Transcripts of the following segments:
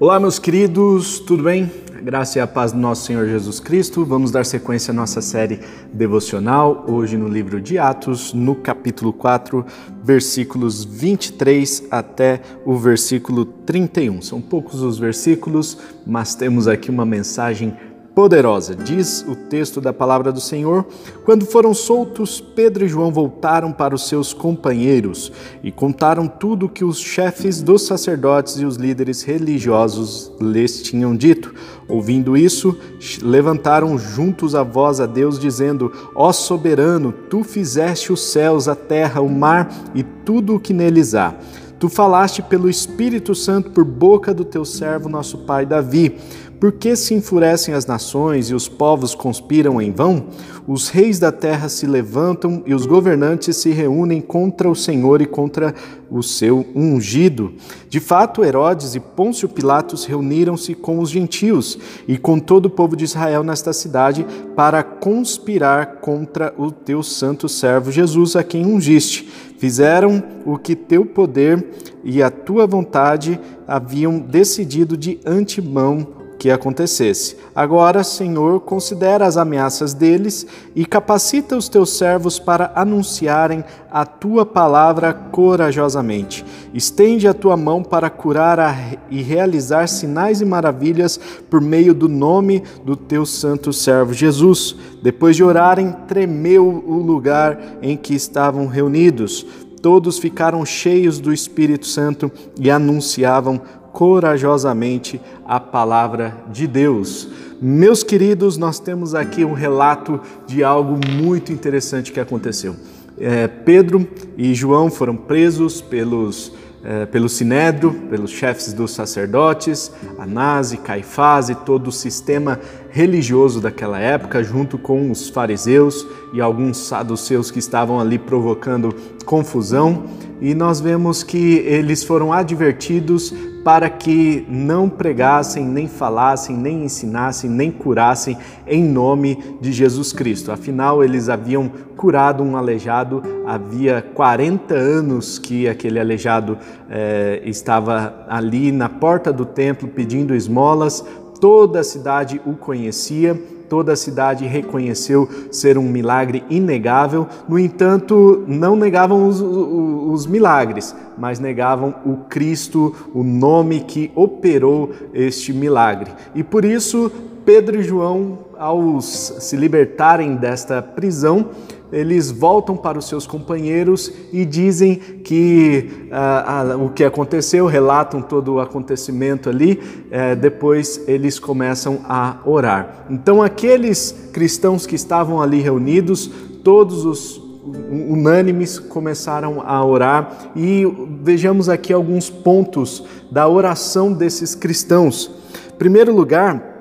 Olá, meus queridos, tudo bem? A graça e a paz do nosso Senhor Jesus Cristo. Vamos dar sequência à nossa série devocional, hoje no livro de Atos, no capítulo 4, versículos 23 até o versículo 31. São poucos os versículos, mas temos aqui uma mensagem poderosa. Diz o texto da palavra do Senhor: Quando foram soltos, Pedro e João voltaram para os seus companheiros e contaram tudo o que os chefes dos sacerdotes e os líderes religiosos lhes tinham dito. Ouvindo isso, levantaram juntos a voz a Deus, dizendo: Ó soberano, tu fizeste os céus, a terra, o mar e tudo o que neles há. Tu falaste pelo Espírito Santo por boca do teu servo, nosso pai Davi por que se enfurecem as nações e os povos conspiram em vão? Os reis da terra se levantam e os governantes se reúnem contra o Senhor e contra o seu ungido. De fato, Herodes e Pôncio Pilatos reuniram-se com os gentios e com todo o povo de Israel nesta cidade para conspirar contra o teu santo servo Jesus, a quem ungiste. Fizeram o que teu poder e a tua vontade haviam decidido de antemão que acontecesse. Agora, Senhor, considera as ameaças deles e capacita os teus servos para anunciarem a tua palavra corajosamente. Estende a tua mão para curar e realizar sinais e maravilhas por meio do nome do teu santo servo Jesus. Depois de orarem, tremeu o lugar em que estavam reunidos. Todos ficaram cheios do Espírito Santo e anunciavam corajosamente a palavra de Deus. Meus queridos, nós temos aqui um relato de algo muito interessante que aconteceu. É, Pedro e João foram presos pelos, é, pelo Sinédrio, pelos chefes dos sacerdotes, Anás e Caifás e todo o sistema religioso daquela época, junto com os fariseus e alguns saduceus que estavam ali provocando confusão. E nós vemos que eles foram advertidos para que não pregassem, nem falassem, nem ensinassem, nem curassem em nome de Jesus Cristo. Afinal, eles haviam curado um aleijado, havia 40 anos que aquele aleijado eh, estava ali na porta do templo pedindo esmolas, toda a cidade o conhecia toda a cidade reconheceu ser um milagre inegável, no entanto, não negavam os, os, milagres, mas negavam o Cristo, o nome que operou este milagre. E por isso, Pedro e João, ao se libertarem desta prisão, eles voltam para os seus companheiros e dizem que ah, ah, o que aconteceu, relatam todo o acontecimento ali, eh, depois eles começam a orar. Então, aqueles cristãos que estavam ali reunidos, todos os unânimes começaram a orar e vejamos aqui alguns pontos da oração desses cristãos. Em primeiro lugar,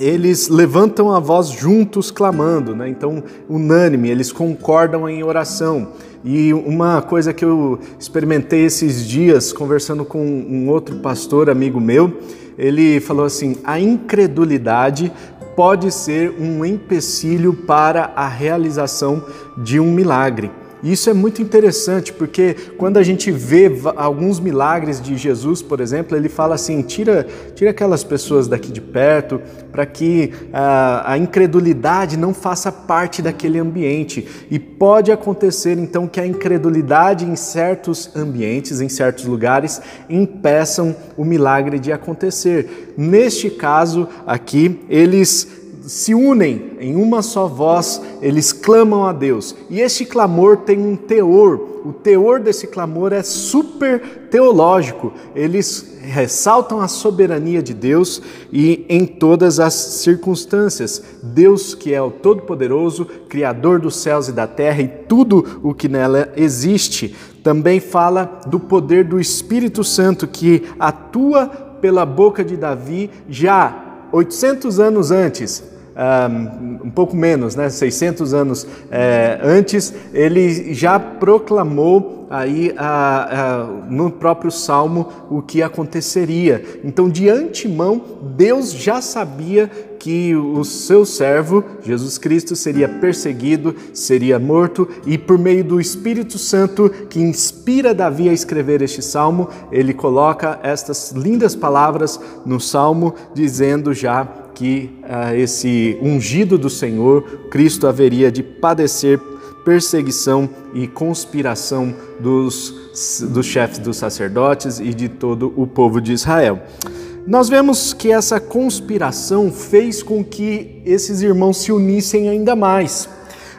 eles levantam a voz juntos clamando, né? então unânime, eles concordam em oração. E uma coisa que eu experimentei esses dias conversando com um outro pastor amigo meu, ele falou assim: a incredulidade pode ser um empecilho para a realização de um milagre. E isso é muito interessante porque quando a gente vê alguns milagres de Jesus, por exemplo, ele fala assim: tira, tira aquelas pessoas daqui de perto para que a, a incredulidade não faça parte daquele ambiente. E pode acontecer então que a incredulidade em certos ambientes, em certos lugares, impeçam o milagre de acontecer. Neste caso aqui, eles se unem em uma só voz, eles clamam a Deus. E este clamor tem um teor. O teor desse clamor é super teológico. Eles ressaltam a soberania de Deus e em todas as circunstâncias. Deus que é o todo-poderoso, criador dos céus e da terra e tudo o que nela existe. Também fala do poder do Espírito Santo que atua pela boca de Davi já 800 anos antes, um, pouco menos, né, 600 anos é, antes, ele já proclamou aí a, a, no próprio Salmo o que aconteceria. Então, de antemão, Deus já sabia que o seu servo, Jesus Cristo, seria perseguido, seria morto, e por meio do Espírito Santo que inspira Davi a escrever este salmo, ele coloca estas lindas palavras no salmo, dizendo já que uh, esse ungido do Senhor, Cristo, haveria de padecer perseguição e conspiração dos, dos chefes dos sacerdotes e de todo o povo de Israel. Nós vemos que essa conspiração fez com que esses irmãos se unissem ainda mais.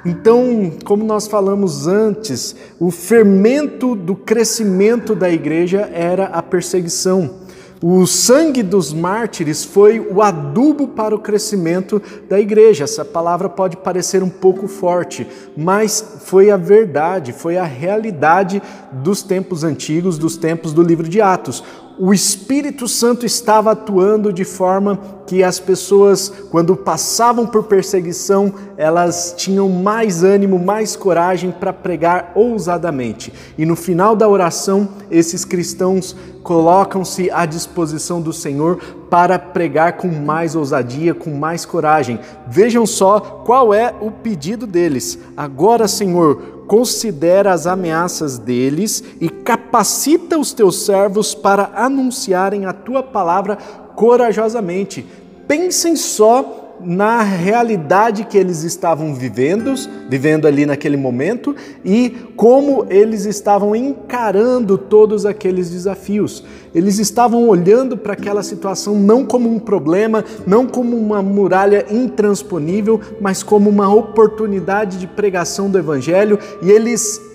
Então, como nós falamos antes, o fermento do crescimento da igreja era a perseguição. O sangue dos mártires foi o adubo para o crescimento da igreja. Essa palavra pode parecer um pouco forte, mas foi a verdade, foi a realidade dos tempos antigos, dos tempos do livro de Atos o Espírito Santo estava atuando de forma que as pessoas, quando passavam por perseguição, elas tinham mais ânimo, mais coragem para pregar ousadamente. E no final da oração, esses cristãos colocam-se à disposição do Senhor para pregar com mais ousadia, com mais coragem. Vejam só qual é o pedido deles. Agora, Senhor, considera as ameaças deles e capacita os teus servos para anunciarem a tua palavra corajosamente. Pensem só na realidade que eles estavam vivendo, vivendo ali naquele momento e como eles estavam encarando todos aqueles desafios. Eles estavam olhando para aquela situação não como um problema, não como uma muralha intransponível, mas como uma oportunidade de pregação do evangelho e eles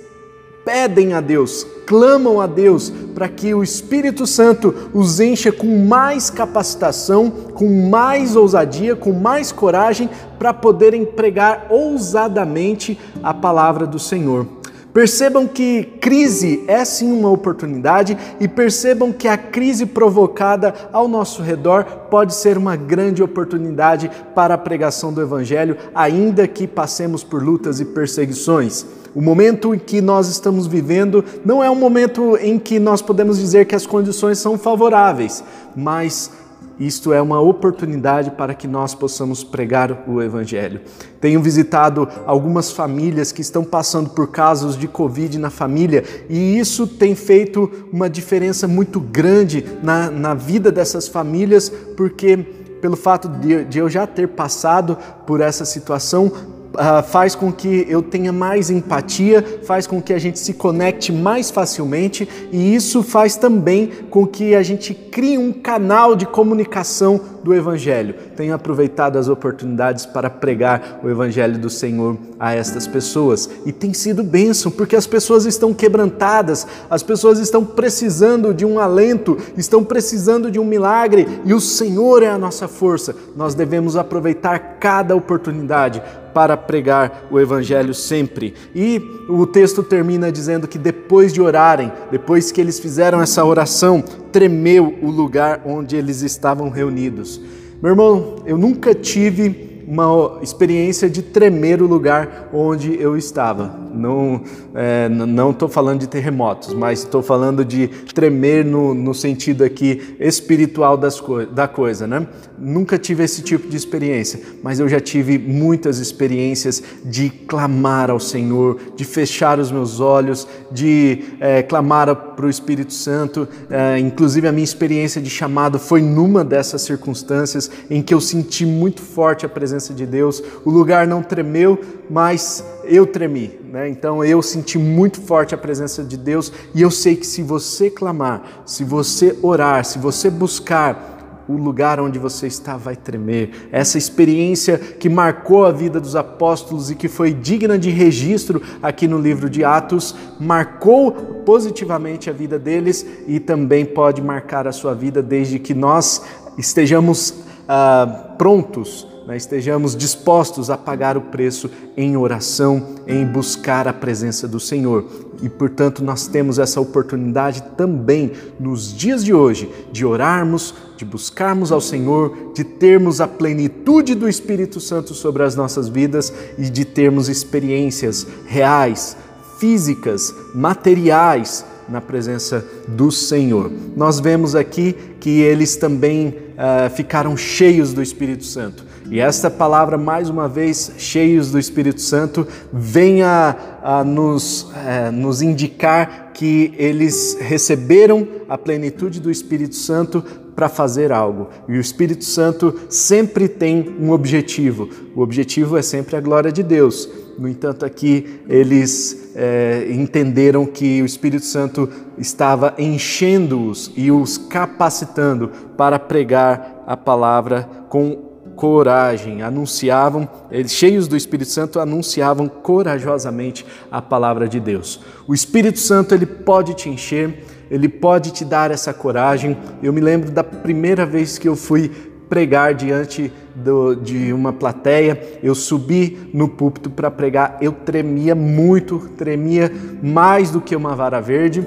pedem a Deus, clamam a Deus para que o Espírito Santo os encha com mais capacitação, com mais ousadia, com mais coragem para poderem pregar ousadamente a palavra do Senhor. Percebam que crise é sim uma oportunidade e percebam que a crise provocada ao nosso redor pode ser uma grande oportunidade para a pregação do Evangelho, ainda que passemos por lutas e perseguições. O momento em que nós estamos vivendo não é um momento em que nós podemos dizer que as condições são favoráveis, mas isto é uma oportunidade para que nós possamos pregar o Evangelho. Tenho visitado algumas famílias que estão passando por casos de Covid na família e isso tem feito uma diferença muito grande na, na vida dessas famílias, porque pelo fato de, de eu já ter passado por essa situação, uh, faz com que eu tenha mais empatia, faz com que a gente se conecte mais facilmente e isso faz também com que a gente crie um canal de comunicação do Evangelho. Tenho aproveitado as oportunidades para pregar o Evangelho do Senhor a estas pessoas e tem sido bênção porque as pessoas estão quebrantadas, as pessoas estão precisando de um alento, estão precisando de um milagre e o Senhor é a nossa força. Nós devemos aproveitar cada oportunidade para pregar o Evangelho sempre. E o texto termina dizendo que depois de orarem, depois que eles fizeram essa oração, tremeu o lugar onde eles estavam reunidos. Meu irmão, eu nunca tive uma experiência de tremer o lugar onde eu estava. Não é, não estou falando de terremotos, mas estou falando de tremer no, no sentido aqui espiritual das co da coisa, né? Nunca tive esse tipo de experiência, mas eu já tive muitas experiências de clamar ao Senhor, de fechar os meus olhos, de é, clamar para o Espírito Santo. É, inclusive a minha experiência de chamado foi numa dessas circunstâncias em que eu senti muito forte a presença de Deus. O lugar não tremeu, mas eu tremi, né? Então eu senti muito forte a presença de Deus e eu sei que se você clamar, se você orar, se você buscar, o lugar onde você está vai tremer. Essa experiência que marcou a vida dos apóstolos e que foi digna de registro aqui no livro de Atos, marcou positivamente a vida deles e também pode marcar a sua vida desde que nós estejamos ah, prontos né, estejamos dispostos a pagar o preço em oração, em buscar a presença do Senhor. E, portanto, nós temos essa oportunidade também nos dias de hoje de orarmos, de buscarmos ao Senhor, de termos a plenitude do Espírito Santo sobre as nossas vidas e de termos experiências reais, físicas, materiais na presença do Senhor. Nós vemos aqui que eles também uh, ficaram cheios do Espírito Santo. E esta palavra, mais uma vez, cheios do Espírito Santo, vem a, a nos, é, nos indicar que eles receberam a plenitude do Espírito Santo para fazer algo. E o Espírito Santo sempre tem um objetivo. O objetivo é sempre a glória de Deus. No entanto, aqui eles é, entenderam que o Espírito Santo estava enchendo-os e os capacitando para pregar a palavra com coragem, anunciavam, eles cheios do Espírito Santo, anunciavam corajosamente a palavra de Deus. O Espírito Santo ele pode te encher, ele pode te dar essa coragem. Eu me lembro da primeira vez que eu fui pregar diante do, de uma plateia, eu subi no púlpito para pregar, eu tremia muito, tremia mais do que uma vara verde.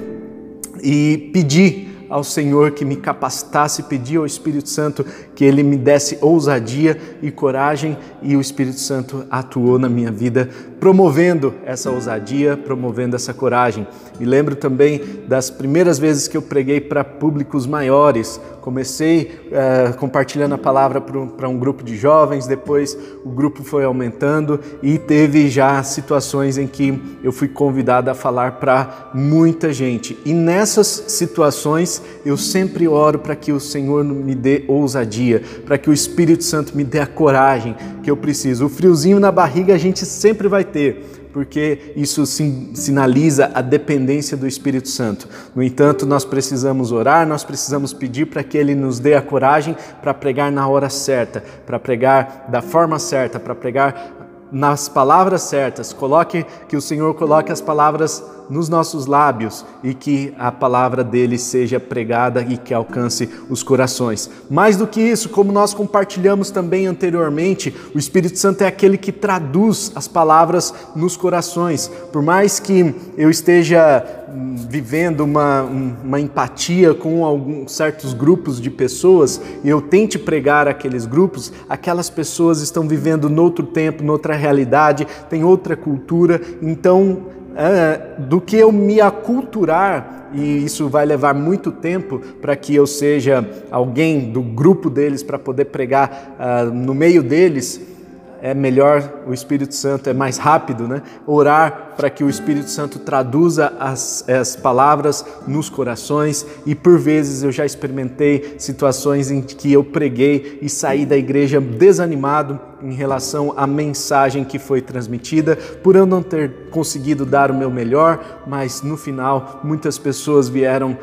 E pedi ao Senhor que me capacitasse, pedi ao Espírito Santo que ele me desse ousadia e coragem, e o Espírito Santo atuou na minha vida, promovendo essa ousadia, promovendo essa coragem. E lembro também das primeiras vezes que eu preguei para públicos maiores, Comecei é, compartilhando a palavra para um grupo de jovens, depois o grupo foi aumentando e teve já situações em que eu fui convidado a falar para muita gente. E nessas situações eu sempre oro para que o Senhor me dê ousadia, para que o Espírito Santo me dê a coragem que eu preciso. O friozinho na barriga a gente sempre vai ter porque isso sinaliza a dependência do Espírito Santo. No entanto, nós precisamos orar, nós precisamos pedir para que Ele nos dê a coragem para pregar na hora certa, para pregar da forma certa, para pregar nas palavras certas. Coloque que o Senhor coloque as palavras nos nossos lábios e que a palavra dele seja pregada e que alcance os corações. Mais do que isso, como nós compartilhamos também anteriormente, o Espírito Santo é aquele que traduz as palavras nos corações. Por mais que eu esteja hum, vivendo uma, uma empatia com alguns certos grupos de pessoas e eu tente pregar aqueles grupos, aquelas pessoas estão vivendo noutro tempo, noutra realidade, tem outra cultura, então é, do que eu me aculturar, e isso vai levar muito tempo para que eu seja alguém do grupo deles para poder pregar uh, no meio deles, é melhor o Espírito Santo, é mais rápido, né? Orar para que o Espírito Santo traduza as, as palavras nos corações e por vezes eu já experimentei situações em que eu preguei e saí da igreja desanimado em relação à mensagem que foi transmitida, por eu não ter conseguido dar o meu melhor, mas no final muitas pessoas vieram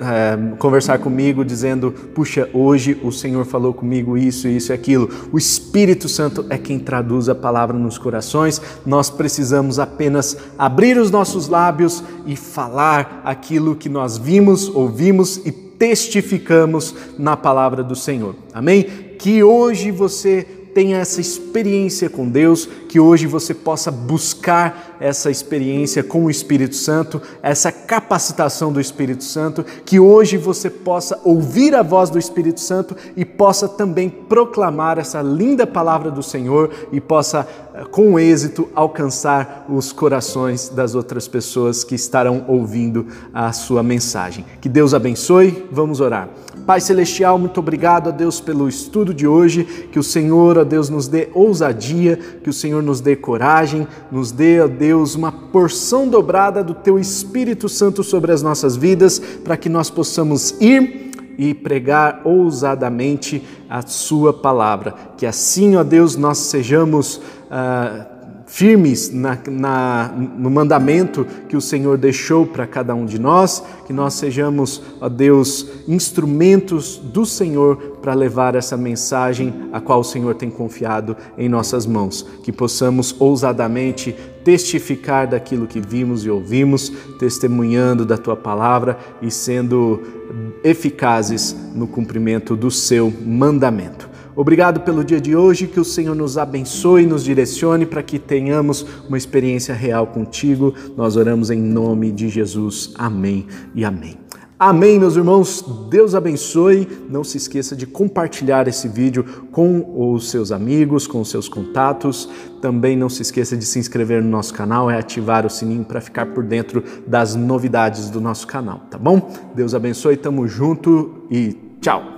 é, conversar comigo dizendo: Puxa, hoje o Senhor falou comigo isso, isso e aquilo. O Espírito Santo é quem traduz a palavra nos corações, nós precisamos apenas abrir os nossos lábios e falar aquilo que nós vimos, ouvimos e testificamos na palavra do Senhor. Amém? Que hoje você tenha essa experiência com Deus, que hoje você possa buscar essa experiência com o Espírito Santo, essa capacitação do Espírito Santo, que hoje você possa ouvir a voz do Espírito Santo e possa também proclamar essa linda palavra do Senhor e possa, eh, com êxito, alcançar os corações das outras pessoas que estarão ouvindo a sua mensagem. Que Deus abençoe, vamos orar. Pai Celestial, muito obrigado a Deus pelo estudo de hoje, que o Senhor, ó Deus, nos dê ousadia, que o Senhor nos dê coragem, nos dê, ó Deus, uma porção dobrada do Teu Espírito Santo sobre as nossas vidas, para que nós possamos ir e pregar ousadamente a Sua palavra. Que assim, ó Deus, nós sejamos. Uh, firmes na, na, no mandamento que o Senhor deixou para cada um de nós, que nós sejamos, ó Deus, instrumentos do Senhor para levar essa mensagem a qual o Senhor tem confiado em nossas mãos, que possamos ousadamente testificar daquilo que vimos e ouvimos, testemunhando da tua palavra e sendo eficazes no cumprimento do seu mandamento. Obrigado pelo dia de hoje, que o Senhor nos abençoe e nos direcione para que tenhamos uma experiência real contigo. Nós oramos em nome de Jesus. Amém e amém. Amém, meus irmãos. Deus abençoe. Não se esqueça de compartilhar esse vídeo com os seus amigos, com os seus contatos. Também não se esqueça de se inscrever no nosso canal e ativar o sininho para ficar por dentro das novidades do nosso canal, tá bom? Deus abençoe, tamo junto e tchau.